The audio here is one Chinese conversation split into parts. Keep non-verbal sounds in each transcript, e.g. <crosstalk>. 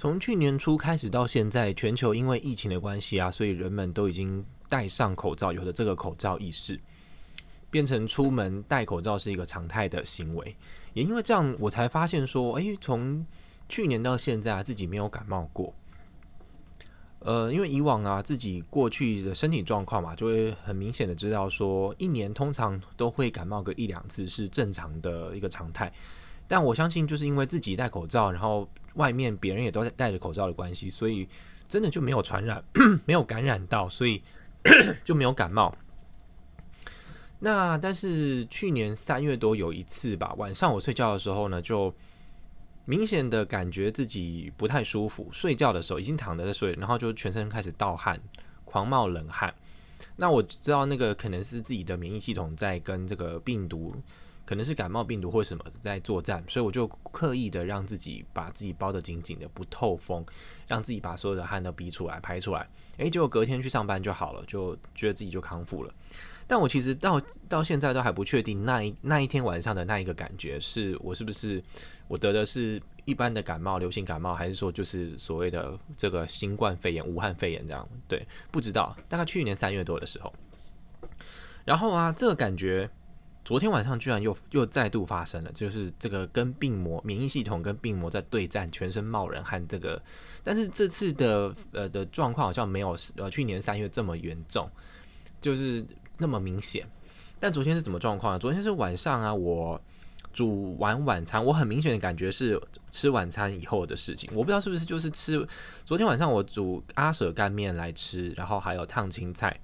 从去年初开始到现在，全球因为疫情的关系啊，所以人们都已经戴上口罩，有了这个口罩意识，变成出门戴口罩是一个常态的行为。也因为这样，我才发现说，诶，从去年到现在啊，自己没有感冒过。呃，因为以往啊，自己过去的身体状况嘛，就会很明显的知道说，一年通常都会感冒个一两次是正常的一个常态。但我相信，就是因为自己戴口罩，然后外面别人也都在戴着口罩的关系，所以真的就没有传染，<clears throat> 没有感染到，所以 <clears throat> 就没有感冒。那但是去年三月多有一次吧，晚上我睡觉的时候呢，就明显的感觉自己不太舒服。睡觉的时候已经躺着在睡，然后就全身开始盗汗，狂冒冷汗。那我知道那个可能是自己的免疫系统在跟这个病毒。可能是感冒病毒或什么在作战，所以我就刻意的让自己把自己包得紧紧的，不透风，让自己把所有的汗都逼出来、排出来。诶，结果隔天去上班就好了，就觉得自己就康复了。但我其实到到现在都还不确定那一那一天晚上的那一个感觉，是我是不是我得的是一般的感冒、流行感冒，还是说就是所谓的这个新冠肺炎、武汉肺炎这样？对，不知道。大概去年三月多的时候，然后啊，这个感觉。昨天晚上居然又又再度发生了，就是这个跟病魔、免疫系统跟病魔在对战，全身冒冷汗。这个，但是这次的呃的状况好像没有呃去年三月这么严重，就是那么明显。但昨天是什么状况呢？昨天是晚上啊，我煮完晚餐，我很明显的感觉是吃晚餐以后的事情。我不知道是不是就是吃昨天晚上我煮阿舍干面来吃，然后还有烫青菜。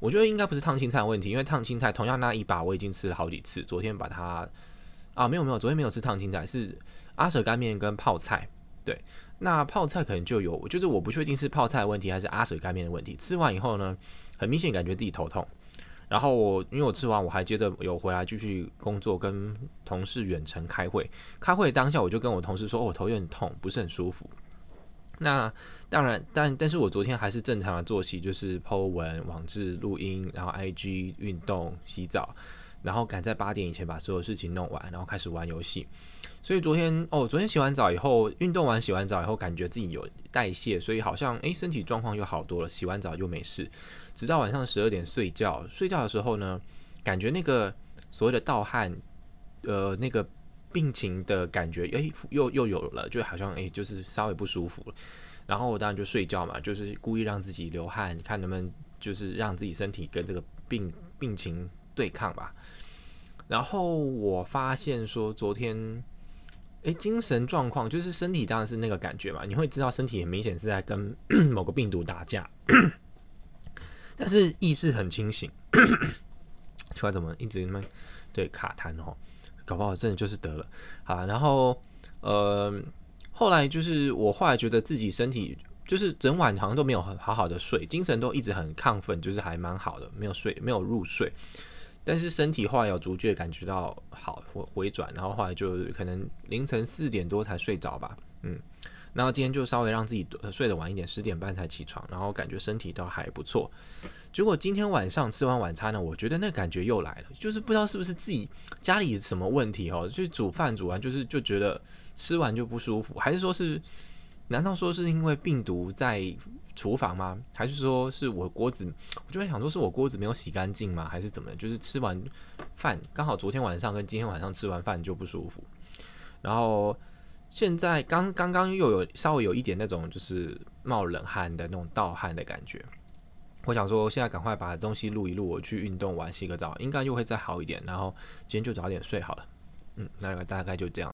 我觉得应该不是烫青菜的问题，因为烫青菜同样那一把我已经吃了好几次。昨天把它啊，没有没有，昨天没有吃烫青菜，是阿舍干面跟泡菜。对，那泡菜可能就有，就是我不确定是泡菜的问题还是阿舍干面的问题。吃完以后呢，很明显感觉自己头痛。然后我因为我吃完，我还接着有回来继续工作，跟同事远程开会。开会当下我就跟我同事说，哦，我头有点痛，不是很舒服。那当然，但但是我昨天还是正常的作息，就是 Po 文、网志、录音，然后 IG 运动、洗澡，然后赶在八点以前把所有事情弄完，然后开始玩游戏。所以昨天哦，昨天洗完澡以后，运动完洗完澡以后，感觉自己有代谢，所以好像诶，身体状况又好多了。洗完澡又没事，直到晚上十二点睡觉，睡觉的时候呢，感觉那个所谓的盗汗，呃，那个。病情的感觉，诶，又又有了，就好像诶，就是稍微不舒服了。然后我当然就睡觉嘛，就是故意让自己流汗，看能不能就是让自己身体跟这个病病情对抗吧。然后我发现说，昨天诶，精神状况就是身体当然是那个感觉嘛，你会知道身体很明显是在跟 <clears throat> 某个病毒打架，<clears throat> 但是意识很清醒。奇怪，怎么一直那么对卡痰哦？搞不好真的就是得了啊！然后呃，后来就是我后来觉得自己身体就是整晚好像都没有好好的睡，精神都一直很亢奋，就是还蛮好的，没有睡，没有入睡。但是身体后来有逐渐感觉到好回回转，然后后来就可能凌晨四点多才睡着吧，嗯。然后今天就稍微让自己睡得晚一点，十点半才起床，然后感觉身体倒还不错。结果今天晚上吃完晚餐呢，我觉得那感觉又来了，就是不知道是不是自己家里什么问题哦，就煮饭煮完就是就觉得吃完就不舒服，还是说是难道说是因为病毒在厨房吗？还是说是我锅子？我就会想说是我锅子没有洗干净吗？还是怎么？就是吃完饭刚好昨天晚上跟今天晚上吃完饭就不舒服，然后。现在刚刚刚又有稍微有一点那种就是冒冷汗的那种盗汗的感觉，我想说现在赶快把东西录一录，我去运动完洗个澡，应该又会再好一点。然后今天就早点睡好了，嗯，那个大概就这样